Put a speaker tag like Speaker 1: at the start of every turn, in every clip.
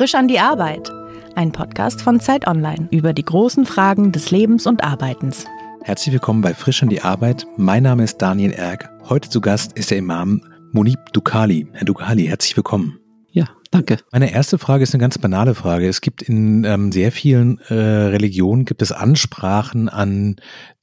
Speaker 1: Frisch an die Arbeit. Ein Podcast von Zeit Online über die großen Fragen des Lebens und Arbeitens.
Speaker 2: Herzlich willkommen bei Frisch an die Arbeit. Mein Name ist Daniel Erck. Heute zu Gast ist der Imam Munib Dukali. Herr Dukali, herzlich willkommen.
Speaker 3: Ja, danke.
Speaker 2: Meine erste Frage ist eine ganz banale Frage. Es gibt in ähm, sehr vielen äh, Religionen gibt es Ansprachen an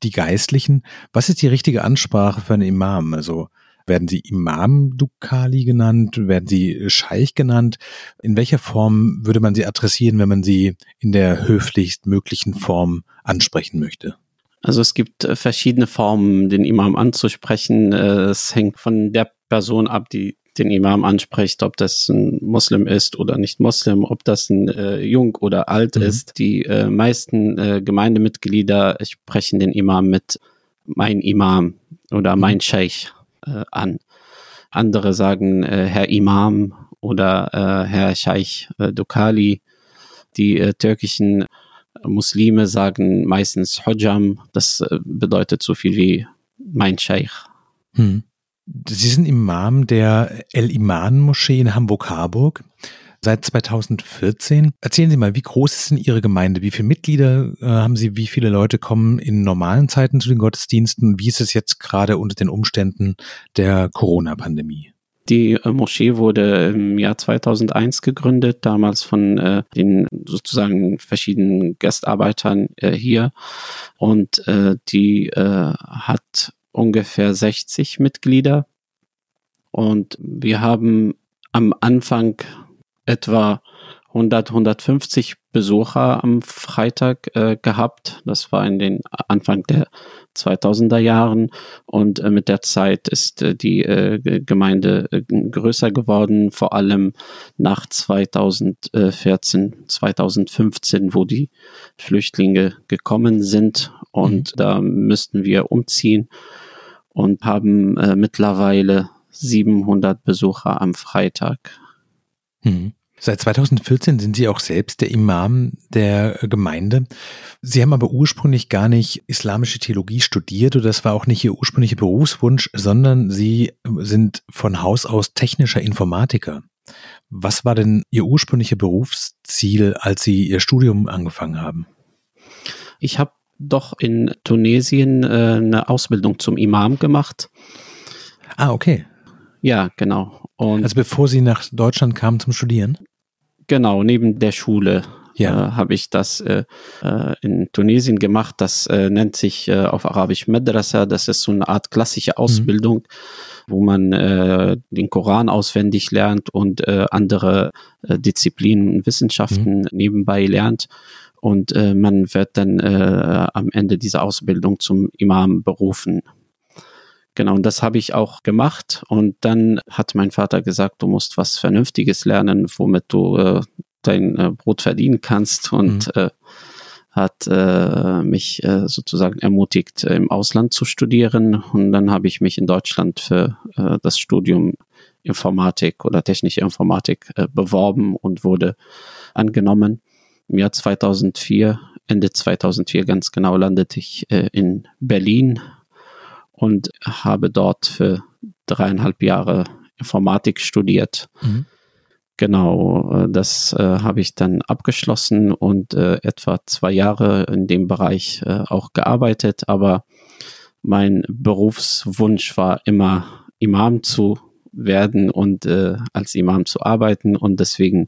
Speaker 2: die Geistlichen. Was ist die richtige Ansprache für einen Imam? Also werden sie Imam Dukali genannt? Werden sie Scheich genannt? In welcher Form würde man sie adressieren, wenn man sie in der höflichst möglichen Form ansprechen möchte?
Speaker 3: Also es gibt äh, verschiedene Formen, den Imam anzusprechen. Äh, es hängt von der Person ab, die den Imam anspricht, ob das ein Muslim ist oder nicht Muslim, ob das ein äh, Jung oder alt mhm. ist. Die äh, meisten äh, Gemeindemitglieder sprechen den Imam mit mein Imam oder mhm. mein Scheich äh, an. Andere sagen äh, Herr Imam oder äh, Herr Scheich äh, Dukali. Die äh, türkischen Muslime sagen meistens Hojam. Das äh, bedeutet so viel wie mein Scheich.
Speaker 2: Hm. Sie sind Imam der El-Iman-Moschee in Hamburg-Harburg seit 2014. Erzählen Sie mal, wie groß ist denn Ihre Gemeinde? Wie viele Mitglieder äh, haben Sie? Wie viele Leute kommen in normalen Zeiten zu den Gottesdiensten? Wie ist es jetzt gerade unter den Umständen der Corona-Pandemie?
Speaker 3: Die äh, Moschee wurde im Jahr 2001 gegründet, damals von äh, den sozusagen verschiedenen Gastarbeitern äh, hier. Und äh, die hat ungefähr 60 Mitglieder. Und wir haben am Anfang etwa 100, 150 Besucher am Freitag äh, gehabt. Das war in den Anfang der 2000er Jahren und äh, mit der Zeit ist äh, die äh, Gemeinde äh, größer geworden, vor allem nach 2014, 2015, wo die Flüchtlinge gekommen sind und mhm. da müssten wir umziehen und haben äh, mittlerweile 700 Besucher am Freitag.
Speaker 2: Mhm. Seit 2014 sind Sie auch selbst der Imam der Gemeinde. Sie haben aber ursprünglich gar nicht islamische Theologie studiert oder das war auch nicht Ihr ursprünglicher Berufswunsch, sondern Sie sind von Haus aus technischer Informatiker. Was war denn Ihr ursprünglicher Berufsziel, als Sie Ihr Studium angefangen haben?
Speaker 3: Ich habe doch in Tunesien äh, eine Ausbildung zum Imam gemacht.
Speaker 2: Ah, okay.
Speaker 3: Ja, genau.
Speaker 2: Und also bevor Sie nach Deutschland kamen zum Studieren?
Speaker 3: Genau, neben der Schule ja. äh, habe ich das äh, äh, in Tunesien gemacht. Das äh, nennt sich äh, auf Arabisch Madrasa. Das ist so eine Art klassische mhm. Ausbildung, mhm. wo man äh, den Koran auswendig lernt und äh, andere äh, Disziplinen und Wissenschaften mhm. nebenbei lernt. Und äh, man wird dann äh, am Ende dieser Ausbildung zum Imam berufen. Genau, und das habe ich auch gemacht. Und dann hat mein Vater gesagt, du musst was Vernünftiges lernen, womit du äh, dein äh, Brot verdienen kannst. Und mhm. äh, hat äh, mich äh, sozusagen ermutigt, im Ausland zu studieren. Und dann habe ich mich in Deutschland für äh, das Studium Informatik oder technische Informatik beworben und wurde angenommen. Im Jahr 2004, Ende 2004 ganz genau, landete ich in Berlin und habe dort für dreieinhalb Jahre Informatik studiert. Mhm. Genau, äh, das äh, habe ich dann abgeschlossen und äh, etwa zwei Jahre in dem Bereich äh, auch gearbeitet, aber mein Berufswunsch war immer Imam zu werden und äh, als Imam zu arbeiten und deswegen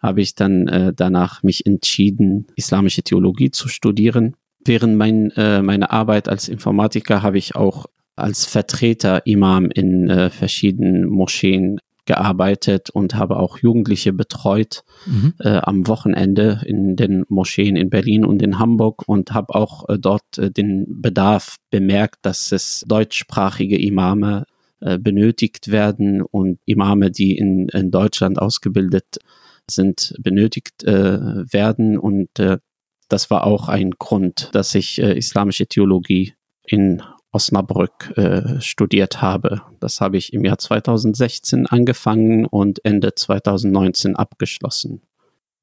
Speaker 3: habe ich dann äh, danach mich entschieden, islamische Theologie zu studieren Während mein, äh, meiner Arbeit als Informatiker habe ich auch als Vertreter Imam in äh, verschiedenen Moscheen gearbeitet und habe auch Jugendliche betreut mhm. äh, am Wochenende in den Moscheen in Berlin und in Hamburg und habe auch äh, dort äh, den Bedarf bemerkt, dass es deutschsprachige Imame äh, benötigt werden und Imame, die in, in Deutschland ausgebildet sind, benötigt äh, werden und das war auch ein Grund, dass ich äh, islamische Theologie in Osnabrück äh, studiert habe. Das habe ich im Jahr 2016 angefangen und Ende 2019 abgeschlossen.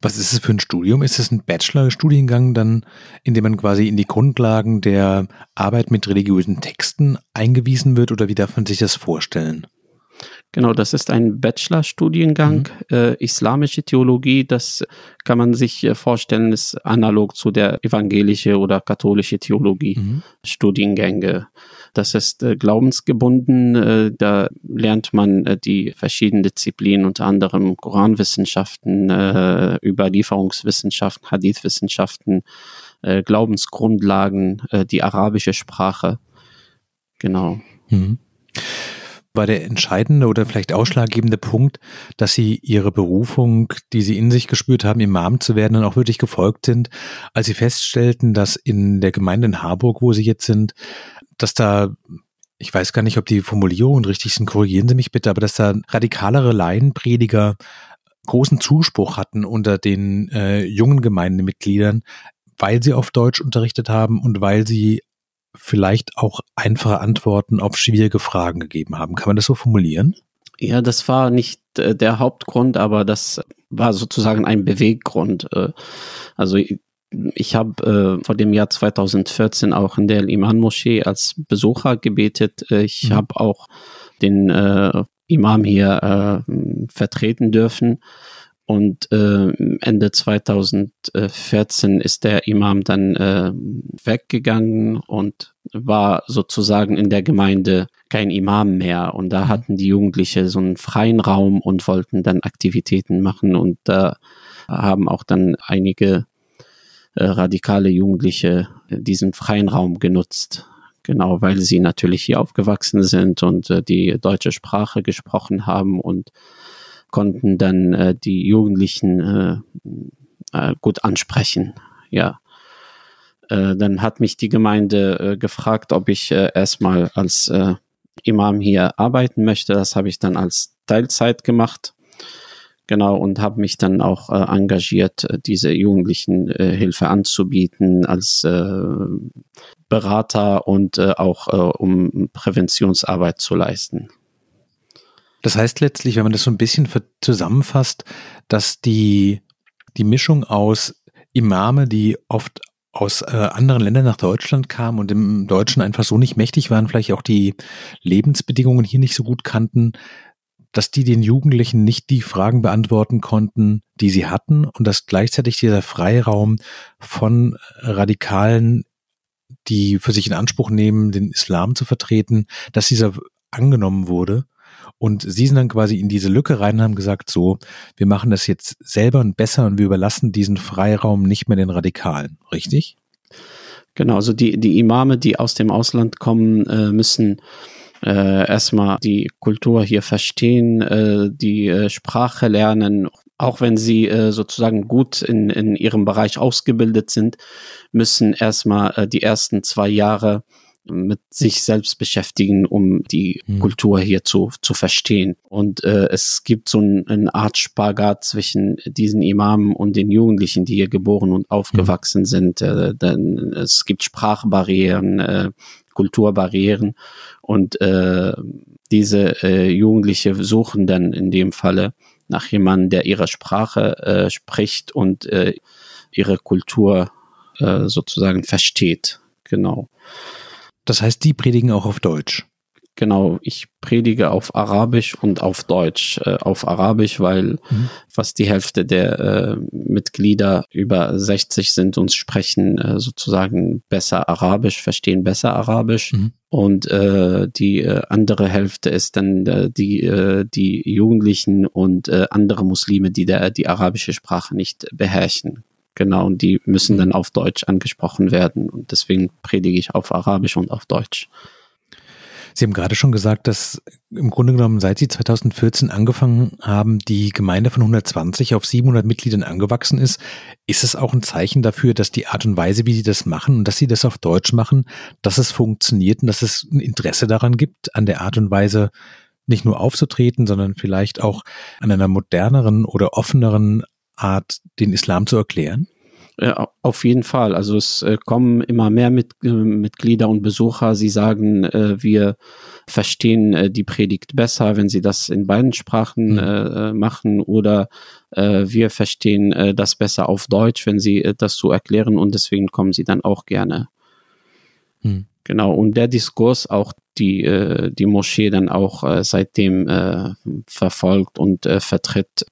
Speaker 2: Was ist es für ein Studium? Ist es ein Bachelor-Studiengang dann, in dem man quasi in die Grundlagen der Arbeit mit religiösen Texten eingewiesen wird oder wie darf man sich das vorstellen?
Speaker 3: Genau, das ist ein Bachelorstudiengang, mhm. äh, islamische Theologie. Das kann man sich äh, vorstellen, ist analog zu der evangelische oder katholische Theologie mhm. Studiengänge. Das ist äh, glaubensgebunden. Äh, da lernt man äh, die verschiedenen Disziplinen, unter anderem Koranwissenschaften, äh, Überlieferungswissenschaften, Hadithwissenschaften, äh, Glaubensgrundlagen, äh, die arabische Sprache. Genau. Mhm
Speaker 2: war der entscheidende oder vielleicht ausschlaggebende Punkt, dass sie ihre Berufung, die sie in sich gespürt haben, Imam zu werden, dann auch wirklich gefolgt sind, als sie feststellten, dass in der Gemeinde in Harburg, wo sie jetzt sind, dass da ich weiß gar nicht, ob die Formulierungen richtig sind, korrigieren Sie mich bitte, aber dass da radikalere Laienprediger großen Zuspruch hatten unter den äh, jungen Gemeindemitgliedern, weil sie auf Deutsch unterrichtet haben und weil sie vielleicht auch einfache Antworten auf schwierige Fragen gegeben haben. Kann man das so formulieren?
Speaker 3: Ja, das war nicht äh, der Hauptgrund, aber das war sozusagen ein Beweggrund. Äh, also ich, habe äh, vor dem Jahr 2014 auch in der Iman-Moschee als Besucher gebetet. Ich mhm. habe auch den äh, Imam hier äh, vertreten dürfen. Und äh, Ende 2014 ist der Imam dann äh, weggegangen und war sozusagen in der Gemeinde kein Imam mehr. Und da mhm. hatten die Jugendliche so einen freien Raum und wollten dann Aktivitäten machen. Und da haben auch dann einige äh, radikale Jugendliche diesen freien Raum genutzt. Genau, weil sie natürlich hier aufgewachsen sind und äh, die deutsche Sprache gesprochen haben und konnten dann äh, die Jugendlichen äh, äh, gut ansprechen. Ja. Äh, dann hat mich die Gemeinde äh, gefragt, ob ich äh, erstmal als äh, Imam hier arbeiten möchte. Das habe ich dann als Teilzeit gemacht. Genau, und habe mich dann auch äh, engagiert, äh, diese Jugendlichen äh, Hilfe anzubieten als äh, Berater und äh, auch äh, um Präventionsarbeit zu leisten.
Speaker 2: Das heißt letztlich, wenn man das so ein bisschen zusammenfasst, dass die, die Mischung aus Imame, die oft aus äh, anderen Ländern nach Deutschland kamen und im Deutschen einfach so nicht mächtig waren, vielleicht auch die Lebensbedingungen hier nicht so gut kannten, dass die den Jugendlichen nicht die Fragen beantworten konnten, die sie hatten und dass gleichzeitig dieser Freiraum von Radikalen, die für sich in Anspruch nehmen, den Islam zu vertreten, dass dieser angenommen wurde und sie sind dann quasi in diese Lücke rein und haben gesagt, so, wir machen das jetzt selber und besser und wir überlassen diesen Freiraum nicht mehr den Radikalen, richtig?
Speaker 3: Genau, also die, die Imame, die aus dem Ausland kommen, äh, müssen äh, erstmal die Kultur hier verstehen, äh, die äh, Sprache lernen, auch wenn sie äh, sozusagen gut in, in ihrem Bereich ausgebildet sind, müssen erstmal äh, die ersten zwei Jahre mit sich selbst beschäftigen, um die mhm. Kultur hier zu, zu verstehen. Und äh, es gibt so ein, eine Art Spagat zwischen diesen Imamen und den Jugendlichen, die hier geboren und aufgewachsen mhm. sind. Äh, denn es gibt Sprachbarrieren, äh, Kulturbarrieren und äh, diese äh, Jugendliche suchen dann in dem Falle nach jemandem, der ihre Sprache äh, spricht und äh, ihre Kultur äh, sozusagen versteht. Genau.
Speaker 2: Das heißt, die predigen auch auf Deutsch.
Speaker 3: Genau, ich predige auf Arabisch und auf Deutsch. Äh, auf Arabisch, weil mhm. fast die Hälfte der äh, Mitglieder über 60 sind und sprechen äh, sozusagen besser Arabisch, verstehen besser Arabisch. Mhm. Und äh, die äh, andere Hälfte ist dann äh, die, die Jugendlichen und andere Muslime, die der, die arabische Sprache nicht beherrschen. Genau, und die müssen dann auf Deutsch angesprochen werden. Und deswegen predige ich auf Arabisch und auf Deutsch.
Speaker 2: Sie haben gerade schon gesagt, dass im Grunde genommen, seit Sie 2014 angefangen haben, die Gemeinde von 120 auf 700 Mitgliedern angewachsen ist. Ist es auch ein Zeichen dafür, dass die Art und Weise, wie Sie das machen und dass Sie das auf Deutsch machen, dass es funktioniert und dass es ein Interesse daran gibt, an der Art und Weise nicht nur aufzutreten, sondern vielleicht auch an einer moderneren oder offeneren Art, den Islam zu erklären?
Speaker 3: Ja, auf jeden Fall. Also es äh, kommen immer mehr mit, äh, Mitglieder und Besucher. Sie sagen, äh, wir verstehen äh, die Predigt besser, wenn sie das in beiden Sprachen mhm. Machen oder wir verstehen das besser auf Deutsch, wenn sie das so erklären und deswegen kommen sie dann auch gerne.
Speaker 2: Hm.
Speaker 3: Genau, und der Diskurs auch die, die Moschee dann auch seitdem verfolgt und vertritt,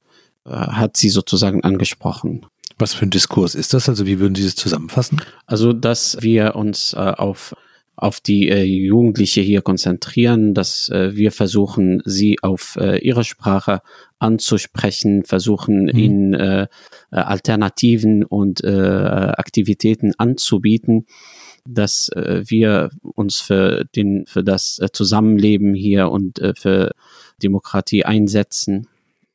Speaker 3: hat sie sozusagen angesprochen.
Speaker 2: Was für ein Diskurs ist das? Also wie würden Sie das zusammenfassen?
Speaker 3: Also, dass wir uns äh, auf auf die äh, Jugendliche hier konzentrieren, dass äh, wir versuchen, sie auf äh, ihre Sprache anzusprechen, versuchen, mhm. ihnen äh, äh, Alternativen und äh, Aktivitäten anzubieten, dass äh, wir uns für den für das äh, Zusammenleben hier und äh, für Demokratie einsetzen.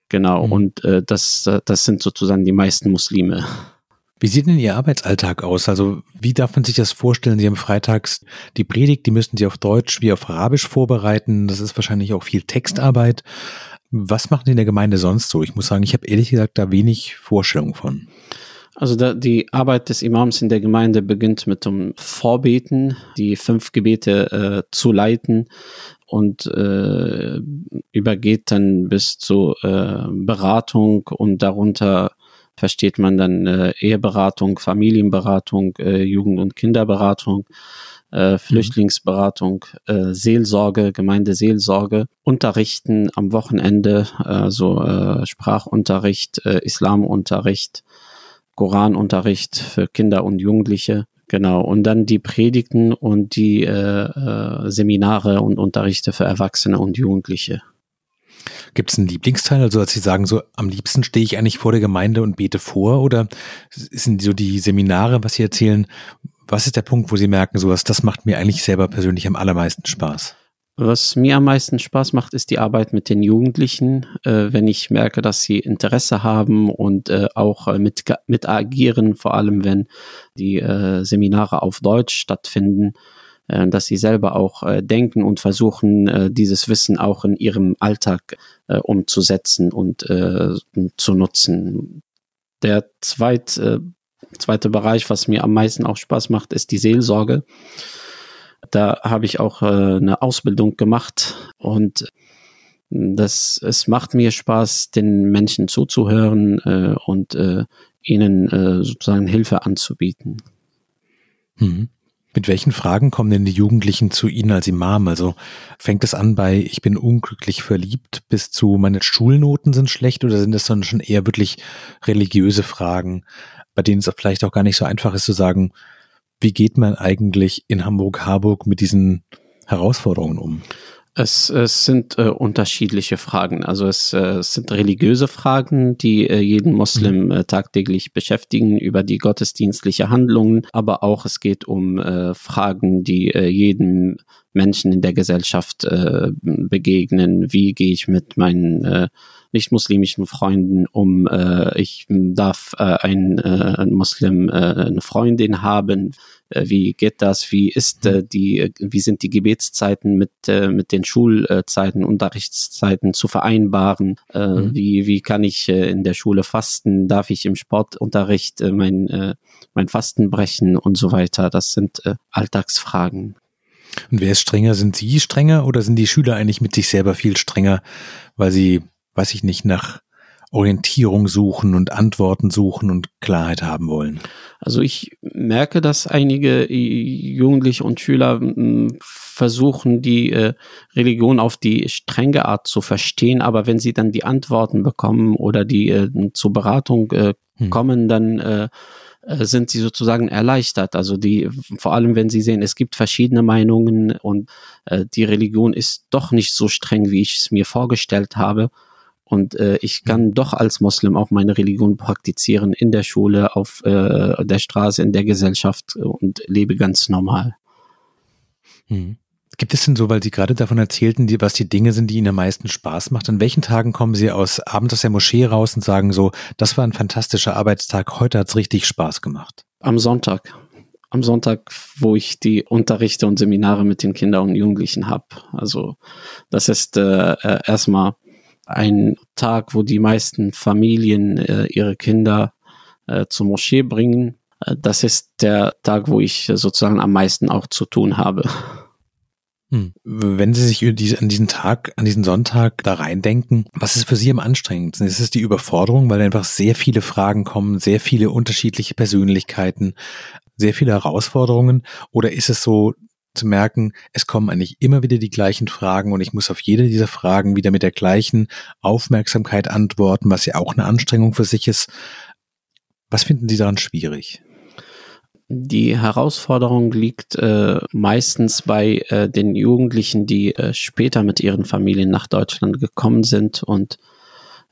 Speaker 3: Genau, mhm. und äh, das, das sind sozusagen die meisten Muslime.
Speaker 2: Wie sieht denn Ihr Arbeitsalltag aus? Also wie darf man sich das vorstellen? Sie haben freitags die Predigt, die müssen Sie auf Deutsch wie auf Arabisch vorbereiten. Das ist wahrscheinlich auch viel Textarbeit. Was machen Sie in der Gemeinde sonst so? Ich muss sagen, ich habe ehrlich gesagt da wenig Vorstellung von.
Speaker 3: Also da, die Arbeit des Imams in der Gemeinde beginnt mit dem Vorbeten, die fünf Gebete äh, zu leiten und äh, übergeht dann bis zur äh, Beratung und darunter versteht man dann äh, Eheberatung, Familienberatung, äh, Jugend- und Kinderberatung, äh, mhm. Flüchtlingsberatung, äh, Seelsorge, Gemeindeseelsorge, Unterrichten am Wochenende, also äh, Sprachunterricht, äh, Islamunterricht, Koranunterricht für Kinder und Jugendliche. Genau, und dann die Predigten und die äh, äh, Seminare und Unterrichte für Erwachsene und Jugendliche.
Speaker 2: Gibt es einen Lieblingsteil? Also, als Sie sagen, so am liebsten stehe ich eigentlich vor der Gemeinde und bete vor? Oder sind so die Seminare, was Sie erzählen, was ist der Punkt, wo Sie merken, sowas, das macht mir eigentlich selber persönlich am allermeisten Spaß?
Speaker 3: Was mir am meisten Spaß macht, ist die Arbeit mit den Jugendlichen, äh, wenn ich merke, dass sie Interesse haben und äh, auch äh, mit, mit agieren, vor allem wenn die äh, Seminare auf Deutsch stattfinden äh, dass sie selber auch äh, denken und versuchen, dieses Wissen auch in ihrem Alltag umzusetzen und zu nutzen. Der zweit, äh, zweite Bereich, was mir am meisten auch Spaß macht, ist die Seelsorge. Da habe ich auch äh, eine Ausbildung gemacht und das, es macht mir Spaß, den Menschen zuzuhören äh, und äh, ihnen äh, sozusagen Hilfe anzubieten.
Speaker 2: Mhm. Mit welchen Fragen kommen denn die Jugendlichen zu Ihnen als Imam? Also fängt es an bei ich bin unglücklich verliebt bis zu meine Schulnoten sind schlecht oder sind das dann schon eher wirklich religiöse Fragen, bei denen es vielleicht auch gar nicht so einfach ist zu sagen, wie geht man eigentlich in Hamburg-Harburg mit diesen Herausforderungen um?
Speaker 3: Es, es sind äh, unterschiedliche Fragen. Also es, äh, es sind religiöse Fragen, die äh, jeden Muslim mhm. äh, tagtäglich beschäftigen über die gottesdienstliche Handlungen, aber auch es geht um äh, Fragen, die äh, jedem Menschen in der Gesellschaft äh, begegnen. Wie gehe ich mit meinen äh, nicht-muslimischen Freunden um? Äh, ich darf äh, ein, äh, ein Muslim äh, eine Freundin haben äh, wie geht das? Wie ist äh, die, wie sind die Gebetszeiten mit, äh, mit den Schulzeiten, Unterrichtszeiten zu vereinbaren? Äh, mhm. Wie, wie kann ich äh, in der Schule fasten? Darf ich im Sportunterricht äh, mein, äh, mein Fasten brechen und so weiter? Das sind äh, Alltagsfragen.
Speaker 2: Und wer ist strenger? Sind Sie strenger oder sind die Schüler eigentlich mit sich selber viel strenger, weil sie, weiß ich nicht, nach Orientierung suchen und Antworten suchen und Klarheit haben wollen?
Speaker 3: Also ich merke, dass einige Jugendliche und Schüler hm, versuchen, die äh, Religion auf die strenge Art zu verstehen, aber wenn sie dann die Antworten bekommen oder die äh, zur Beratung äh, hm. kommen, dann äh, äh, sind sie sozusagen erleichtert. Also die, vor allem wenn sie sehen, es gibt verschiedene Meinungen und die Religion ist doch nicht so streng, wie ich es mir vorgestellt habe. Und äh, ich kann mhm. doch als Moslem auch meine Religion praktizieren in der Schule, auf äh, der Straße, in der Gesellschaft und lebe ganz normal.
Speaker 2: Hm. Gibt es denn so, weil Sie gerade davon erzählten, die, was die Dinge sind, die Ihnen am meisten Spaß macht? An welchen Tagen kommen Sie aus abends aus der Moschee raus und sagen so, das war ein fantastischer Arbeitstag, heute hat's richtig Spaß gemacht?
Speaker 3: Am Sonntag. Am Sonntag, wo ich die Unterrichte und Seminare mit den Kindern und Jugendlichen habe. Also das ist äh, äh erstmal ein Tag, wo die meisten Familien äh, ihre Kinder äh, zur Moschee bringen. Äh, das ist der Tag, wo ich sozusagen am meisten auch zu tun habe.
Speaker 2: Hm. Wenn Sie sich an diesen Tag, an diesen Sonntag da reindenken, was ist für Sie am anstrengendsten? Ist es die Überforderung, weil einfach sehr viele Fragen kommen, sehr viele unterschiedliche Persönlichkeiten, sehr viele Herausforderungen? Oder ist es so zu merken, es kommen eigentlich immer wieder die gleichen Fragen und ich muss auf jede dieser Fragen wieder mit der gleichen Aufmerksamkeit antworten, was ja auch eine Anstrengung für sich ist. Was finden Sie daran schwierig?
Speaker 3: Die Herausforderung liegt äh, meistens bei äh, den Jugendlichen, die äh, später mit ihren Familien nach Deutschland gekommen sind und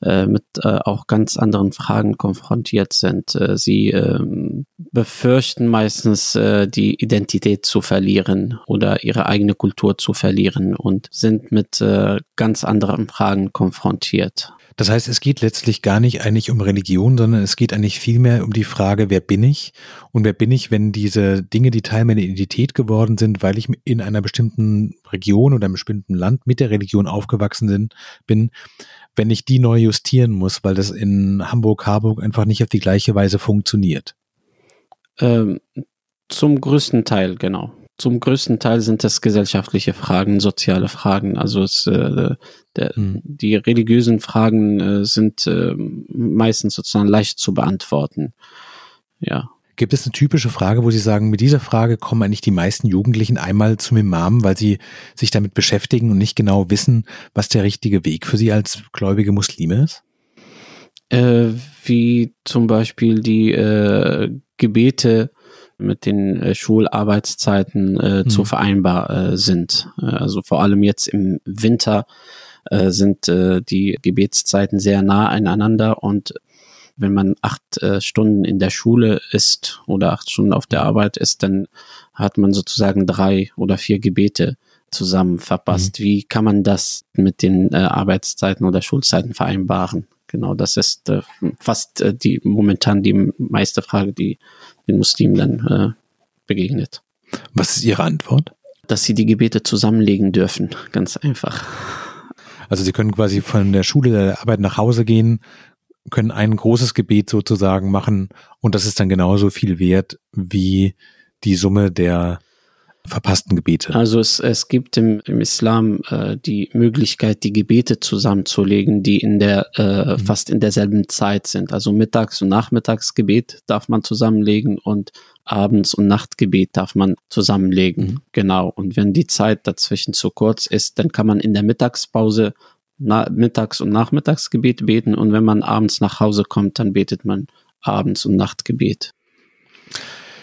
Speaker 3: äh, mit äh, auch ganz anderen Fragen konfrontiert sind. Äh, sie ähm, befürchten meistens äh, die Identität zu verlieren oder ihre eigene Kultur zu verlieren und sind mit ganz anderen Fragen konfrontiert.
Speaker 2: Das heißt, es geht letztlich gar nicht eigentlich um Religion, sondern es geht eigentlich vielmehr um die Frage, wer bin ich? Und wer bin ich, wenn diese Dinge, die Teil meiner Identität geworden sind, weil ich in einer bestimmten Region oder einem bestimmten Land mit der Religion aufgewachsen bin, wenn ich die neu justieren muss, weil das in Hamburg, Harburg einfach nicht auf die gleiche Weise funktioniert?
Speaker 3: Ähm, zum größten Teil, genau zum größten Teil sind das gesellschaftliche Fragen, soziale Fragen. Also es, äh, der, mhm. die religiösen Fragen äh, sind äh, meistens sozusagen leicht zu beantworten. Ja.
Speaker 2: Gibt es eine typische Frage, wo Sie sagen, mit dieser Frage kommen eigentlich die meisten Jugendlichen einmal zum Imam, weil sie sich damit beschäftigen und nicht genau wissen, was der richtige Weg für sie als gläubige Muslime ist?
Speaker 3: Äh, wie zum Beispiel die äh, Gebete mit den äh, Schularbeitszeiten äh, mhm. zu vereinbar äh, sind. Äh, also vor allem jetzt im Winter äh, sind äh, die Gebetszeiten sehr nah aneinander und wenn man acht äh, Stunden in der Schule ist oder acht Stunden auf der Arbeit ist, dann hat man sozusagen drei oder vier Gebete zusammen verpasst. Mhm. Wie kann man das mit den äh, Arbeitszeiten oder Schulzeiten vereinbaren? Genau, das ist äh, fast äh, die momentan die meiste Frage, die den Muslimen dann äh, begegnet.
Speaker 2: Was ist Ihre Antwort?
Speaker 3: Dass sie die Gebete zusammenlegen dürfen, ganz einfach.
Speaker 2: Also sie können quasi von der Schule der Arbeit nach Hause gehen, können ein großes Gebet sozusagen machen und das ist dann genauso viel wert wie die Summe der verpassten Gebete?
Speaker 3: Also es, es gibt im, im Islam äh, die Möglichkeit, die Gebete zusammenzulegen, die in der äh, mhm. fast in derselben Zeit sind. Also Mittags- und Nachmittagsgebet darf man zusammenlegen und Abends- und Nachtgebet darf man zusammenlegen. Mhm. Genau. Und wenn die Zeit dazwischen zu kurz ist, dann kann man in der Mittagspause na, Mittags- und Nachmittagsgebet beten und wenn man abends nach Hause kommt, dann betet man Abends- und Nachtgebet.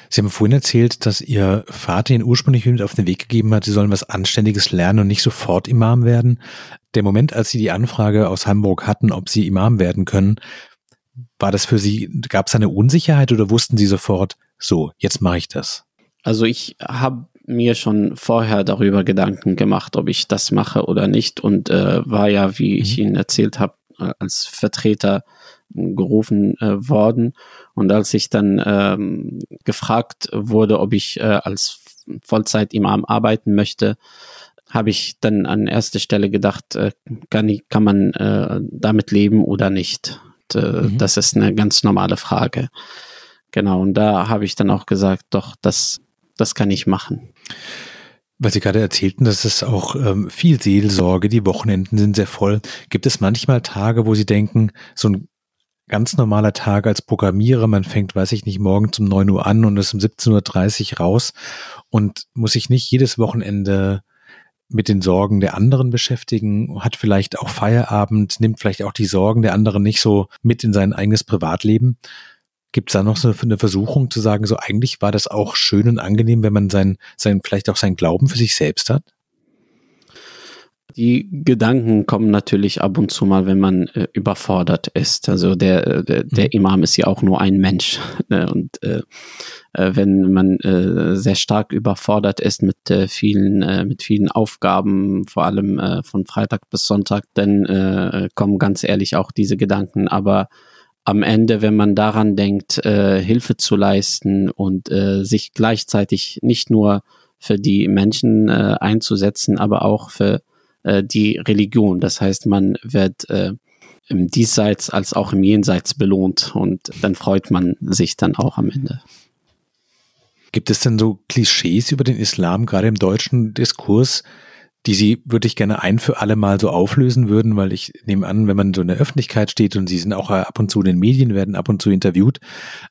Speaker 2: Sie haben vorhin erzählt, dass Ihr Vater Ihnen ursprünglich mit auf den Weg gegeben hat, Sie sollen was Anständiges lernen und nicht sofort Imam werden. Der Moment, als Sie die Anfrage aus Hamburg hatten, ob Sie Imam werden können, war das für Sie, gab es eine Unsicherheit oder wussten Sie sofort, so, jetzt mache ich das?
Speaker 3: Also ich habe mir schon vorher darüber Gedanken gemacht, ob ich das mache oder nicht und äh, war ja, wie mhm. ich Ihnen erzählt habe, äh, als Vertreter gerufen äh, worden. Und als ich dann ähm, gefragt wurde, ob ich äh, als Vollzeit-Imam arbeiten möchte, habe ich dann an erster Stelle gedacht, äh, kann, ich, kann man äh, damit leben oder nicht? Und, äh, mhm. Das ist eine ganz normale Frage. Genau, und da habe ich dann auch gesagt, doch, das, das kann ich machen.
Speaker 2: Weil Sie gerade erzählten, dass es auch ähm, viel Seelsorge, die Wochenenden sind sehr voll. Gibt es manchmal Tage, wo Sie denken, so ein ganz normaler Tag als Programmierer. Man fängt, weiß ich nicht, morgen um 9 Uhr an und ist um 17.30 Uhr raus und muss sich nicht jedes Wochenende mit den Sorgen der anderen beschäftigen, hat vielleicht auch Feierabend, nimmt vielleicht auch die Sorgen der anderen nicht so mit in sein eigenes Privatleben. Gibt es da noch so eine Versuchung zu sagen, so eigentlich war das auch schön und angenehm, wenn man sein, sein, vielleicht auch sein Glauben für sich selbst hat?
Speaker 3: Die Gedanken kommen natürlich ab und zu mal, wenn man äh, überfordert ist. Also der, äh, der, der mhm. Imam ist ja auch nur ein Mensch. Ne? Und äh, äh, wenn man äh, sehr stark überfordert ist mit äh, vielen, mit vielen Aufgaben, vor allem von Freitag bis Sonntag, dann kommen ganz ehrlich auch diese Gedanken. Aber am Ende, wenn man daran denkt, äh, Hilfe zu leisten und äh, sich gleichzeitig nicht nur für die Menschen äh, einzusetzen, aber auch für äh, die Religion. Das heißt, man wird äh, im Diesseits als auch im Jenseits belohnt und dann freut man sich dann auch am Ende.
Speaker 2: Gibt es denn so Klischees über den Islam, gerade im deutschen Diskurs, die Sie wirklich gerne ein für alle Mal so auflösen würden? Weil ich nehme an, wenn man so in der Öffentlichkeit steht und Sie sind auch ab und zu in den Medien, werden ab und zu interviewt,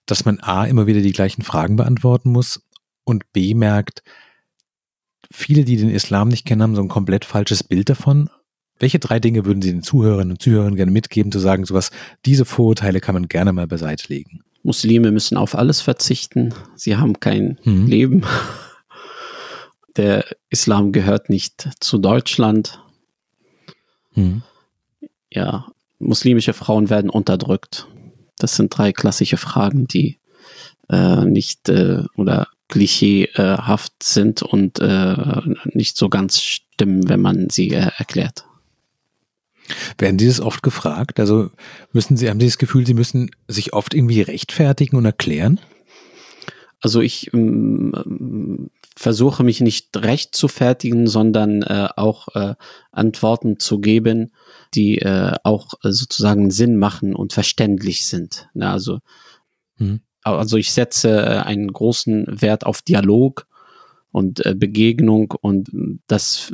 Speaker 2: dass man A, immer wieder die gleichen Fragen beantworten muss und B, merkt, viele, die den Islam nicht kennen, haben so ein komplett falsches Bild davon. Welche drei Dinge würden Sie den Zuhörerinnen und Zuhörern gerne mitgeben, zu sagen, sowas, diese Vorurteile kann man gerne mal beiseite legen?
Speaker 3: Muslime müssen auf alles verzichten. Sie haben kein mhm. Leben. Der Islam gehört nicht zu Deutschland. Mhm. Ja, muslimische Frauen werden unterdrückt. Das sind drei klassische Fragen, die äh, nicht äh, oder klischeehaft sind und äh, nicht so ganz stimmen, wenn man sie äh, erklärt.
Speaker 2: Werden Sie das oft gefragt? Also müssen Sie, haben Sie das Gefühl, Sie müssen sich oft irgendwie rechtfertigen und erklären?
Speaker 3: Also ich ähm, versuche mich nicht recht zu fertigen, sondern äh, auch äh, Antworten zu geben, die äh, auch äh, sozusagen Sinn machen und verständlich sind. Ja, also, hm. also ich setze äh, einen großen Wert auf Dialog und äh, Begegnung und das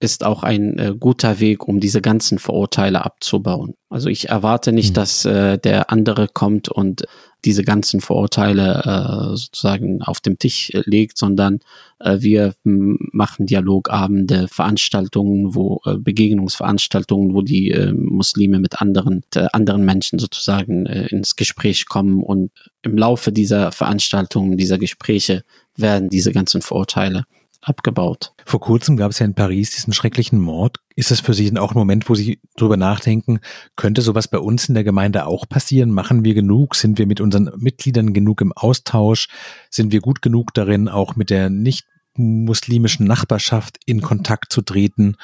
Speaker 3: ist auch ein äh, guter Weg, um diese ganzen Vorurteile abzubauen. Also ich erwarte nicht, mhm. dass äh, der andere kommt und diese ganzen Vorurteile äh, sozusagen auf dem Tisch legt, sondern äh, wir machen Dialogabende, Veranstaltungen, wo äh, Begegnungsveranstaltungen, wo die äh, Muslime mit anderen äh, anderen Menschen sozusagen äh, ins Gespräch kommen und im Laufe dieser Veranstaltungen, dieser Gespräche werden diese ganzen Vorurteile abgebaut.
Speaker 2: Vor kurzem gab es ja in Paris diesen schrecklichen Mord. Ist das für Sie auch ein Moment, wo Sie drüber nachdenken, könnte sowas bei uns in der Gemeinde auch passieren? Machen wir genug? Sind wir mit unseren Mitgliedern genug im Austausch? Sind wir gut genug darin, auch mit der nicht muslimischen Nachbarschaft in Kontakt zu treten?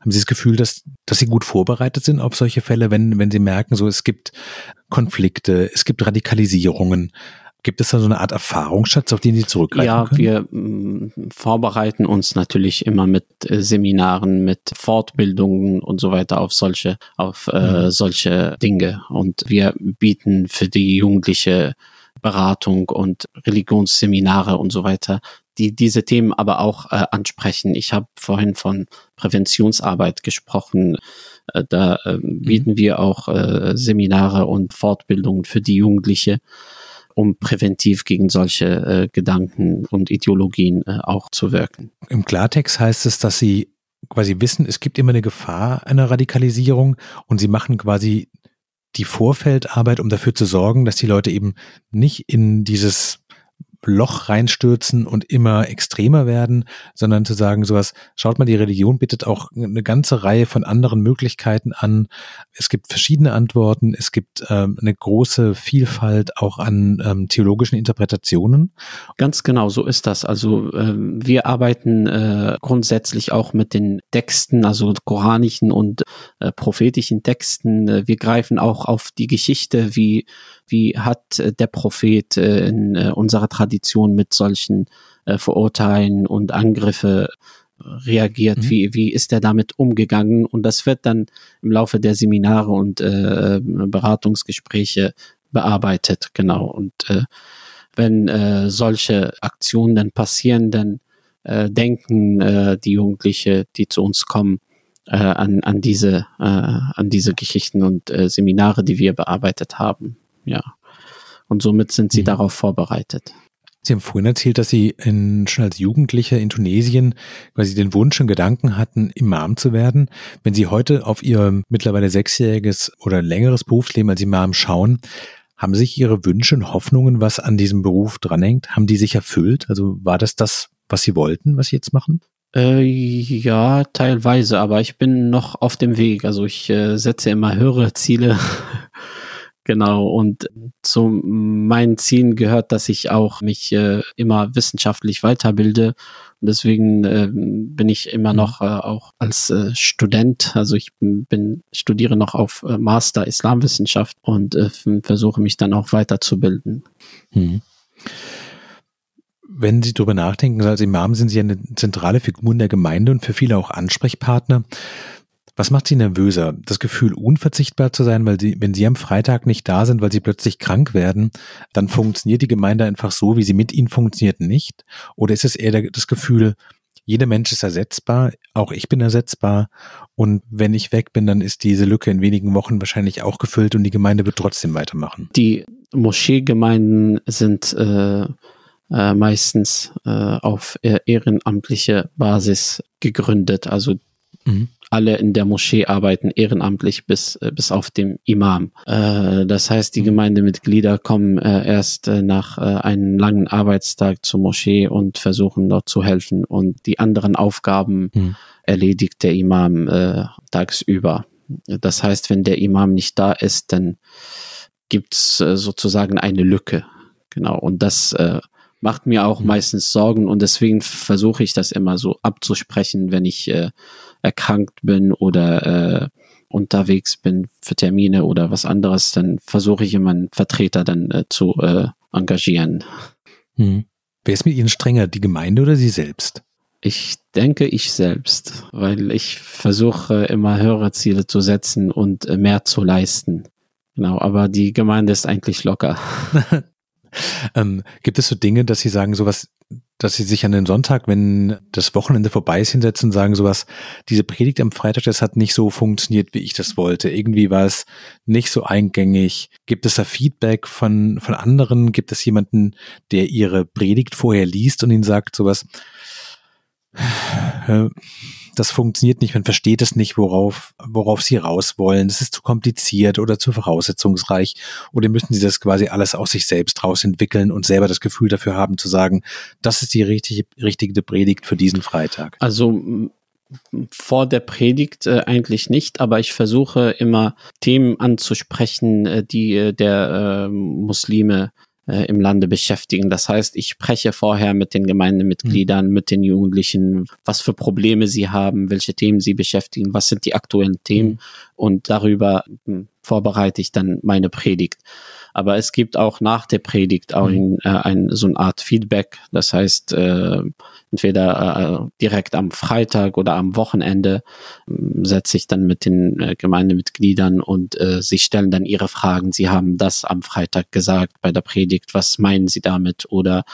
Speaker 2: Haben Sie das Gefühl, dass, dass Sie gut vorbereitet sind auf solche Fälle, wenn, wenn Sie merken, so es gibt Konflikte, es gibt Radikalisierungen? Gibt es da so eine Art Erfahrungsschatz, auf den Sie zurückgreifen
Speaker 3: ja,
Speaker 2: können?
Speaker 3: Ja, wir mm, vorbereiten uns natürlich immer mit äh, Seminaren, mit Fortbildungen und so weiter auf solche, auf äh, mhm. solche Dinge. Und wir bieten für die Jugendliche Beratung und Religionsseminare und so weiter, die diese Themen aber auch äh, ansprechen. Ich habe vorhin von Präventionsarbeit gesprochen. Äh, da äh, mhm. bieten wir auch äh, Seminare und Fortbildungen für die Jugendliche um präventiv gegen solche äh, Gedanken und Ideologien äh, auch zu wirken.
Speaker 2: Im Klartext heißt es, dass Sie quasi wissen, es gibt immer eine Gefahr einer Radikalisierung und Sie machen quasi die Vorfeldarbeit, um dafür zu sorgen, dass die Leute eben nicht in dieses Loch reinstürzen und immer extremer werden, sondern zu sagen, sowas, schaut mal, die Religion bietet auch eine ganze Reihe von anderen Möglichkeiten an. Es gibt verschiedene Antworten, es gibt ähm, eine große Vielfalt auch an ähm, theologischen Interpretationen.
Speaker 3: Ganz genau, so ist das. Also ähm, wir arbeiten äh, grundsätzlich auch mit den Texten, also koranischen und äh, prophetischen Texten. Äh, wir greifen auch auf die Geschichte, wie wie hat äh, der Prophet äh, in äh, unserer Tradition mit solchen Verurteilen und Angriffe reagiert, mhm. wie, wie ist er damit umgegangen und das wird dann im Laufe der Seminare und äh, Beratungsgespräche bearbeitet, genau. Und äh, wenn äh, solche Aktionen dann passieren, dann äh, denken äh, die Jugendliche, die zu uns kommen, äh, an, an, diese, äh, an diese Geschichten und äh, Seminare, die wir bearbeitet haben ja. Und somit sind sie mhm. darauf vorbereitet.
Speaker 2: Sie haben vorhin erzählt, dass Sie in, schon als Jugendlicher in Tunesien quasi den Wunsch und Gedanken hatten, Imam zu werden. Wenn Sie heute auf Ihr mittlerweile sechsjähriges oder längeres Berufsleben als Imam schauen, haben sich Ihre Wünsche und Hoffnungen, was an diesem Beruf dranhängt, haben die sich erfüllt? Also war das das, was Sie wollten, was Sie jetzt machen?
Speaker 3: Äh, ja, teilweise, aber ich bin noch auf dem Weg. Also ich äh, setze immer höhere Ziele Genau, und zu meinen Zielen gehört, dass ich auch mich äh, immer wissenschaftlich weiterbilde. Und deswegen äh, bin ich immer mhm. noch äh, auch als äh, Student, also ich bin, studiere noch auf äh, Master Islamwissenschaft und äh, versuche mich dann auch weiterzubilden. Hm.
Speaker 2: Wenn Sie darüber nachdenken, als Imam sind Sie eine zentrale Figur in der Gemeinde und für viele auch Ansprechpartner. Was macht Sie nervöser? Das Gefühl, unverzichtbar zu sein, weil Sie, wenn Sie am Freitag nicht da sind, weil Sie plötzlich krank werden, dann funktioniert die Gemeinde einfach so, wie sie mit Ihnen funktioniert, nicht? Oder ist es eher das Gefühl, jeder Mensch ist ersetzbar, auch ich bin ersetzbar und wenn ich weg bin, dann ist diese Lücke in wenigen Wochen wahrscheinlich auch gefüllt und die Gemeinde wird trotzdem weitermachen.
Speaker 3: Die Moscheegemeinden sind äh, äh, meistens äh, auf ehrenamtliche Basis gegründet. Also mhm. Alle in der Moschee arbeiten ehrenamtlich bis, äh, bis auf den Imam. Äh, das heißt, die mhm. Gemeindemitglieder kommen äh, erst äh, nach äh, einem langen Arbeitstag zur Moschee und versuchen dort zu helfen. Und die anderen Aufgaben mhm. erledigt der Imam äh, tagsüber. Das heißt, wenn der Imam nicht da ist, dann gibt's sozusagen eine Lücke. Genau. Und das macht mir auch mhm. meistens Sorgen und deswegen versuche ich das immer so abzusprechen, wenn ich erkrankt bin oder äh, unterwegs bin für Termine oder was anderes, dann versuche ich immer einen Vertreter dann äh, zu äh, engagieren.
Speaker 2: Hm. Wer ist mit Ihnen strenger, die Gemeinde oder Sie selbst?
Speaker 3: Ich denke ich selbst, weil ich versuche immer höhere Ziele zu setzen und äh, mehr zu leisten. Genau, aber die Gemeinde ist eigentlich locker.
Speaker 2: ähm, gibt es so Dinge, dass Sie sagen, sowas, dass Sie sich an den Sonntag, wenn das Wochenende vorbei ist, hinsetzen und sagen, sowas, diese Predigt am Freitag, das hat nicht so funktioniert, wie ich das wollte. Irgendwie war es nicht so eingängig. Gibt es da Feedback von, von anderen? Gibt es jemanden, der Ihre Predigt vorher liest und Ihnen sagt, sowas, äh, das funktioniert nicht, man versteht es nicht, worauf, worauf sie raus wollen. Es ist zu kompliziert oder zu voraussetzungsreich. Oder müssen sie das quasi alles aus sich selbst raus entwickeln und selber das Gefühl dafür haben zu sagen, das ist die richtige, richtige Predigt für diesen Freitag?
Speaker 3: Also vor der Predigt äh, eigentlich nicht, aber ich versuche immer Themen anzusprechen, äh, die äh, der äh, Muslime äh, im Lande beschäftigen. Das heißt, ich spreche vorher mit den Gemeindemitgliedern, mhm. mit den Jugendlichen, was für Probleme sie haben, welche Themen sie beschäftigen, was sind die aktuellen Themen mhm. und darüber hm, vorbereite ich dann meine Predigt. Aber es gibt auch nach der Predigt auch mhm. ein, äh, ein, so eine Art Feedback. Das heißt, äh, entweder äh, direkt am Freitag oder am Wochenende äh, setze ich dann mit den äh, Gemeindemitgliedern und äh, sie stellen dann ihre Fragen. Sie haben das am Freitag gesagt bei der Predigt. Was meinen Sie damit? Oder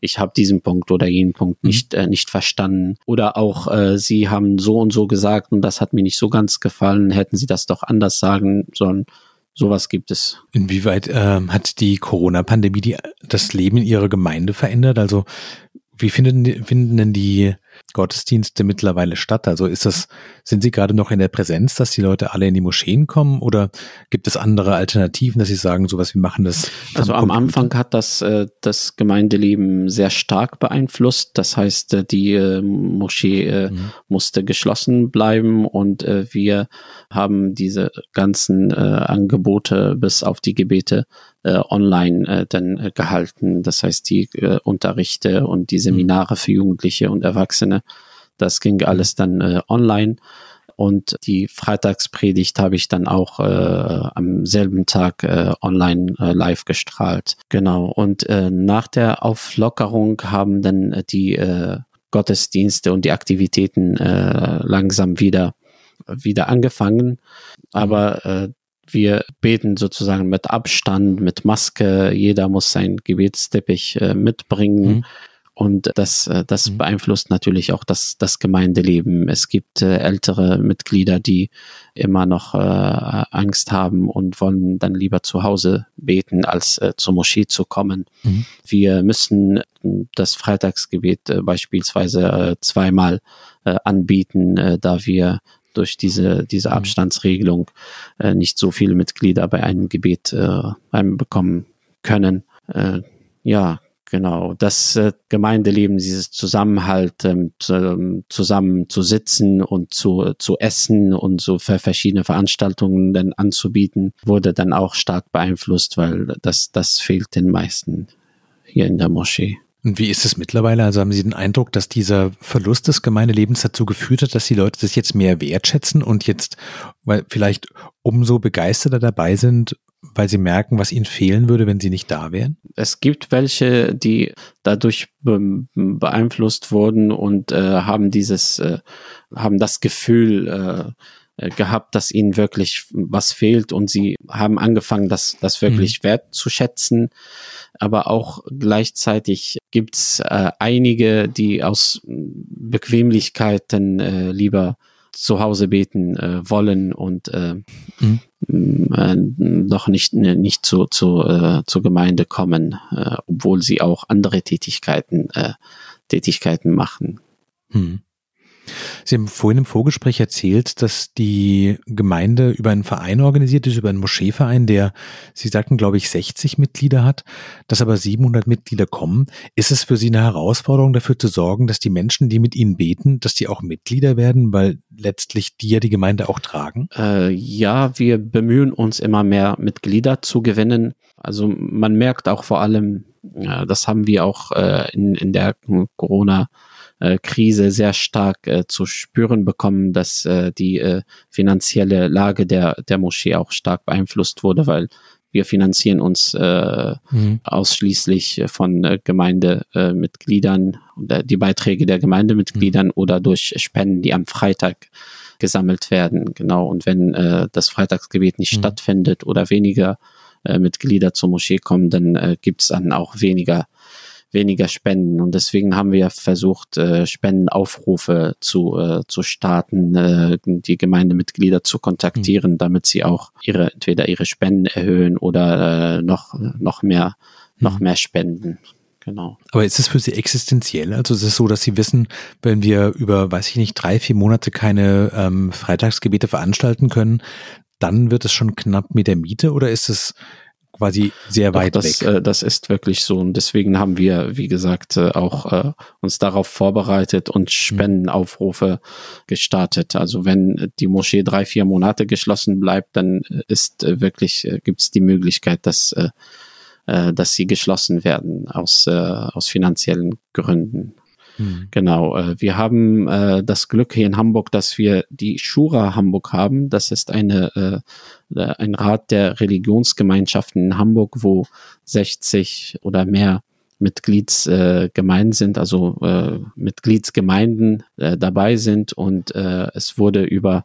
Speaker 3: ich habe diesen Punkt oder jenen Punkt mhm. nicht äh, nicht verstanden oder auch äh, sie haben so und so gesagt und das hat mir nicht so ganz gefallen hätten sie das doch anders sagen sollen Sowas gibt es.
Speaker 2: Inwieweit ähm, hat die Corona-Pandemie das Leben in Ihrer Gemeinde verändert? Also wie finden, finden denn die Gottesdienste mittlerweile statt? Also ist das, sind Sie gerade noch in der Präsenz, dass die Leute alle in die Moscheen kommen oder gibt es andere Alternativen, dass Sie sagen, sowas, wir machen das?
Speaker 3: Also am Anfang hat das äh, das Gemeindeleben sehr stark beeinflusst. Das heißt, äh, die äh, Moschee äh, mhm. musste geschlossen bleiben und äh, wir haben diese ganzen äh, Angebote bis auf die Gebete äh, online äh, dann äh, gehalten. Das heißt, die äh, Unterrichte und die Seminare für Jugendliche und Erwachsene, das ging alles dann äh, online. Und die Freitagspredigt habe ich dann auch äh, am selben Tag äh, online äh, live gestrahlt. Genau. Und äh, nach der Auflockerung haben dann äh, die äh, Gottesdienste und die Aktivitäten äh, langsam wieder wieder angefangen. Aber äh, wir beten sozusagen mit Abstand, mit Maske. Jeder muss sein Gebetsteppich äh, mitbringen. Mhm. Und das, äh, das mhm. beeinflusst natürlich auch das, das Gemeindeleben. Es gibt äh, ältere Mitglieder, die immer noch äh, Angst haben und wollen dann lieber zu Hause beten, als äh, zur Moschee zu kommen. Mhm. Wir müssen das Freitagsgebet äh, beispielsweise äh, zweimal äh, anbieten, äh, da wir durch diese, diese mhm. Abstandsregelung äh, nicht so viele Mitglieder bei einem Gebet äh, bekommen können. Äh, ja, genau. Das äh, Gemeindeleben, dieses Zusammenhalt, ähm, zu, zusammen zu sitzen und zu, zu essen und so für verschiedene Veranstaltungen dann anzubieten, wurde dann auch stark beeinflusst, weil das, das fehlt den meisten hier in der Moschee.
Speaker 2: Und wie ist es mittlerweile? Also haben Sie den Eindruck, dass dieser Verlust des Gemeindelebens dazu geführt hat, dass die Leute das jetzt mehr wertschätzen und jetzt vielleicht umso begeisterter dabei sind, weil sie merken, was ihnen fehlen würde, wenn sie nicht da wären?
Speaker 3: Es gibt welche, die dadurch beeinflusst wurden und äh, haben dieses, äh, haben das Gefühl, äh, gehabt, dass ihnen wirklich was fehlt und sie haben angefangen, das, das wirklich mhm. wertzuschätzen. Aber auch gleichzeitig gibt's äh, einige, die aus Bequemlichkeiten äh, lieber zu Hause beten äh, wollen und äh, mhm. äh, noch nicht, nicht zu, zu, äh, zur Gemeinde kommen, äh, obwohl sie auch andere Tätigkeiten, äh, Tätigkeiten machen. Mhm.
Speaker 2: Sie haben vorhin im Vorgespräch erzählt, dass die Gemeinde über einen Verein organisiert ist, über einen Moscheeverein, der, Sie sagten, glaube ich, 60 Mitglieder hat, dass aber 700 Mitglieder kommen. Ist es für Sie eine Herausforderung, dafür zu sorgen, dass die Menschen, die mit Ihnen beten, dass die auch Mitglieder werden, weil letztlich die ja die Gemeinde auch tragen?
Speaker 3: Äh, ja, wir bemühen uns immer mehr Mitglieder zu gewinnen. Also man merkt auch vor allem, ja, das haben wir auch äh, in, in der Corona- äh, Krise sehr stark äh, zu spüren bekommen, dass äh, die äh, finanzielle Lage der, der Moschee auch stark beeinflusst wurde, weil wir finanzieren uns äh, mhm. ausschließlich von äh, Gemeindemitgliedern oder die Beiträge der Gemeindemitgliedern mhm. oder durch Spenden, die am Freitag gesammelt werden. Genau. Und wenn äh, das Freitagsgebet nicht mhm. stattfindet oder weniger äh, Mitglieder zur Moschee kommen, dann äh, gibt es dann auch weniger weniger Spenden. Und deswegen haben wir versucht, äh, Spendenaufrufe zu, äh, zu starten, äh, die Gemeindemitglieder zu kontaktieren, mhm. damit sie auch ihre, entweder ihre Spenden erhöhen oder äh, noch, noch mehr, noch mhm. mehr spenden. Genau.
Speaker 2: Aber ist es für Sie existenziell? Also ist es so, dass Sie wissen, wenn wir über, weiß ich nicht, drei, vier Monate keine ähm, Freitagsgebete veranstalten können, dann wird es schon knapp mit der Miete oder ist es quasi sehr Doch, weit
Speaker 3: das,
Speaker 2: weg.
Speaker 3: Äh, das ist wirklich so und deswegen haben wir, wie gesagt, äh, auch äh, uns darauf vorbereitet und hm. Spendenaufrufe gestartet. Also wenn die Moschee drei, vier Monate geschlossen bleibt, dann ist äh, wirklich, äh, gibt es die Möglichkeit, dass, äh, dass sie geschlossen werden aus, aus finanziellen Gründen. Hm. Genau. Äh, wir haben äh, das Glück hier in Hamburg, dass wir die Shura Hamburg haben. Das ist eine, äh, ein Rat der Religionsgemeinschaften in Hamburg, wo 60 oder mehr Mitgliedsgemeinden äh, sind, also äh, Mitgliedsgemeinden äh, dabei sind und äh, es wurde über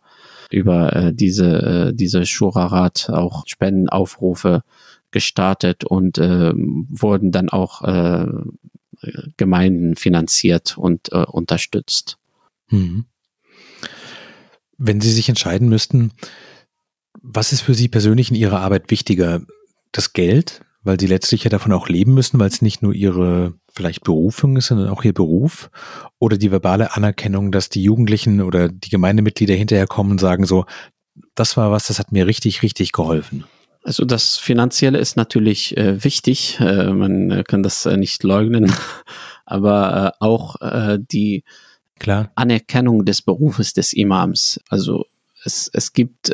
Speaker 3: über äh, diese äh, diese Shura-Rat auch Spendenaufrufe gestartet und äh, wurden dann auch äh, Gemeinden finanziert und äh, unterstützt. Mhm.
Speaker 2: Wenn Sie sich entscheiden müssten, was ist für Sie persönlich in Ihrer Arbeit wichtiger? Das Geld, weil Sie letztlich ja davon auch leben müssen, weil es nicht nur Ihre vielleicht Berufung ist, sondern auch Ihr Beruf? Oder die verbale Anerkennung, dass die Jugendlichen oder die Gemeindemitglieder hinterher kommen und sagen so, das war was, das hat mir richtig, richtig geholfen?
Speaker 3: Also das Finanzielle ist natürlich äh, wichtig, äh, man äh, kann das äh, nicht leugnen, aber äh, auch äh, die Klar. Anerkennung des Berufes des Imams. Also es, es gibt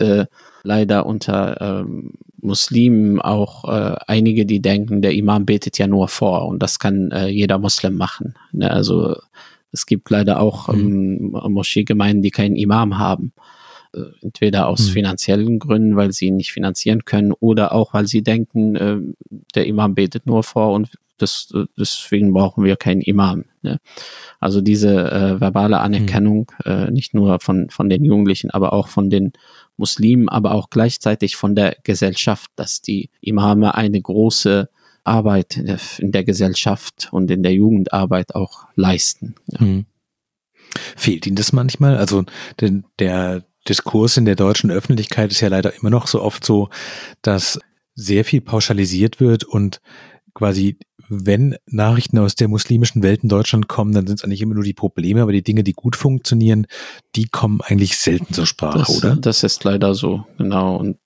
Speaker 3: leider unter ähm, Muslimen auch einige, die denken, der Imam betet ja nur vor und das kann jeder Muslim machen. Ne? Also es gibt leider auch mhm. ähm, Moscheegemeinden, die keinen Imam haben. Äh, entweder aus mhm. finanziellen Gründen, weil sie ihn nicht finanzieren können, oder auch, weil sie denken, äh, der Imam betet nur vor und das, deswegen brauchen wir keinen Imam. Ne? Also diese äh, verbale Anerkennung, mhm. äh, nicht nur von, von den Jugendlichen, aber auch von den Muslimen, aber auch gleichzeitig von der Gesellschaft, dass die Imame eine große Arbeit in der Gesellschaft und in der Jugendarbeit auch leisten. Ja. Mhm.
Speaker 2: Fehlt Ihnen das manchmal? Also der, der Diskurs in der deutschen Öffentlichkeit ist ja leider immer noch so oft so, dass sehr viel pauschalisiert wird und quasi, wenn Nachrichten aus der muslimischen Welt in Deutschland kommen, dann sind es eigentlich immer nur die Probleme, aber die Dinge, die gut funktionieren, die kommen eigentlich selten zur Sprache,
Speaker 3: das,
Speaker 2: oder?
Speaker 3: Das ist leider so, genau. Und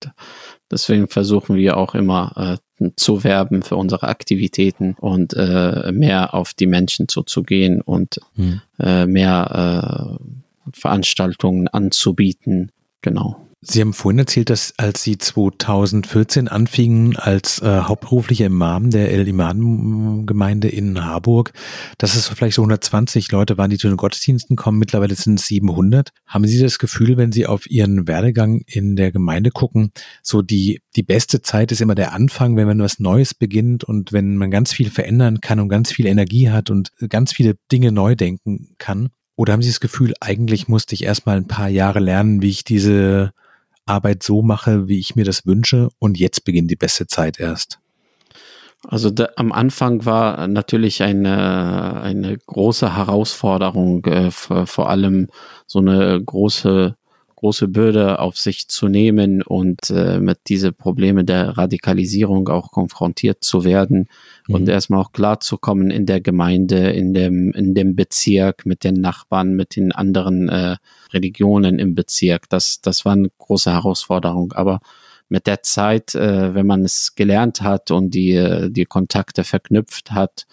Speaker 3: deswegen versuchen wir auch immer äh, zu werben für unsere Aktivitäten und äh, mehr auf die Menschen zuzugehen und hm. äh, mehr äh, Veranstaltungen anzubieten. Genau.
Speaker 2: Sie haben vorhin erzählt, dass als Sie 2014 anfingen als äh, hauptberuflicher Imam der El-Imam-Gemeinde in Harburg, dass es vielleicht so 120 Leute waren, die zu den Gottesdiensten kommen. Mittlerweile sind es 700. Haben Sie das Gefühl, wenn Sie auf Ihren Werdegang in der Gemeinde gucken, so die, die beste Zeit ist immer der Anfang, wenn man was Neues beginnt und wenn man ganz viel verändern kann und ganz viel Energie hat und ganz viele Dinge neu denken kann? Oder haben Sie das Gefühl, eigentlich musste ich erstmal ein paar Jahre lernen, wie ich diese Arbeit so mache, wie ich mir das wünsche und jetzt beginnt die beste Zeit erst?
Speaker 3: Also da, am Anfang war natürlich eine, eine große Herausforderung, äh, vor allem so eine große große Bürde auf sich zu nehmen und äh, mit diese Probleme der Radikalisierung auch konfrontiert zu werden mhm. und erstmal auch klar zu kommen in der Gemeinde, in dem, in dem Bezirk, mit den Nachbarn, mit den anderen äh, Religionen im Bezirk. Das, das war eine große Herausforderung. Aber mit der Zeit, äh, wenn man es gelernt hat und die, die Kontakte verknüpft hat,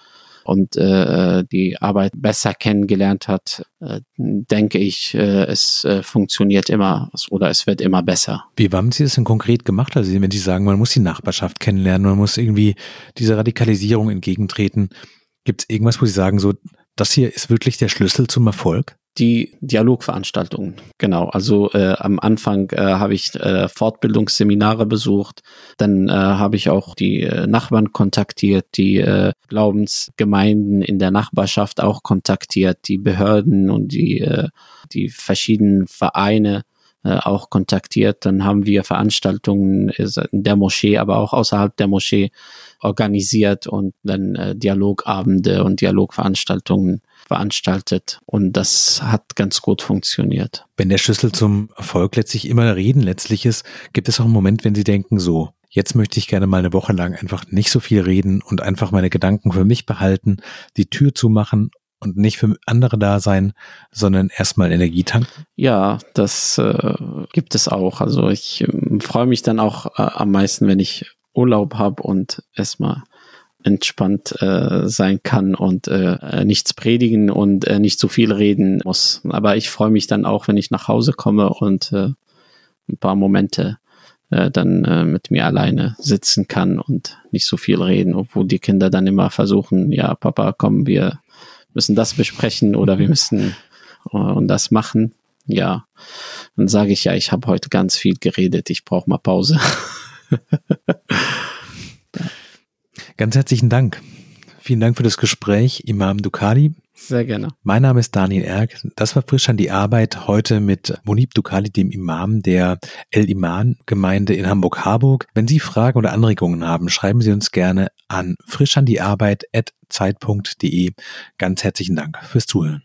Speaker 3: und äh, die Arbeit besser kennengelernt hat, äh, denke ich, äh, es äh, funktioniert immer oder es wird immer besser.
Speaker 2: Wie haben Sie das denn konkret gemacht? Also wenn Sie sagen, man muss die Nachbarschaft kennenlernen, man muss irgendwie dieser Radikalisierung entgegentreten, gibt es irgendwas, wo Sie sagen, so, das hier ist wirklich der Schlüssel zum Erfolg?
Speaker 3: Die Dialogveranstaltungen. Genau, also äh, am Anfang äh, habe ich äh, Fortbildungsseminare besucht, dann äh, habe ich auch die äh, Nachbarn kontaktiert, die äh, Glaubensgemeinden in der Nachbarschaft auch kontaktiert, die Behörden und die, äh, die verschiedenen Vereine äh, auch kontaktiert. Dann haben wir Veranstaltungen in der Moschee, aber auch außerhalb der Moschee organisiert und dann äh, Dialogabende und Dialogveranstaltungen veranstaltet und das hat ganz gut funktioniert.
Speaker 2: Wenn der Schlüssel zum Erfolg letztlich immer reden letztlich ist, gibt es auch einen Moment, wenn Sie denken, so, jetzt möchte ich gerne mal eine Woche lang einfach nicht so viel reden und einfach meine Gedanken für mich behalten, die Tür zumachen und nicht für andere da sein, sondern erstmal Energie tanken?
Speaker 3: Ja, das äh, gibt es auch. Also ich äh, freue mich dann auch äh, am meisten, wenn ich Urlaub habe und erstmal entspannt äh, sein kann und äh, nichts predigen und äh, nicht zu viel reden muss. Aber ich freue mich dann auch, wenn ich nach Hause komme und äh, ein paar Momente äh, dann äh, mit mir alleine sitzen kann und nicht so viel reden, obwohl die Kinder dann immer versuchen, ja, Papa, komm, wir müssen das besprechen oder wir müssen äh, und das machen. Ja, dann sage ich ja, ich habe heute ganz viel geredet, ich brauche mal Pause.
Speaker 2: Ganz herzlichen Dank. Vielen Dank für das Gespräch, Imam Dukali.
Speaker 3: Sehr gerne.
Speaker 2: Mein Name ist Daniel Erk. Das war frisch an die Arbeit heute mit Monib Dukali, dem Imam der El Iman Gemeinde in Hamburg-Harburg. Wenn Sie Fragen oder Anregungen haben, schreiben Sie uns gerne an frischandiarbeit.zeit.de. Ganz herzlichen Dank fürs Zuhören.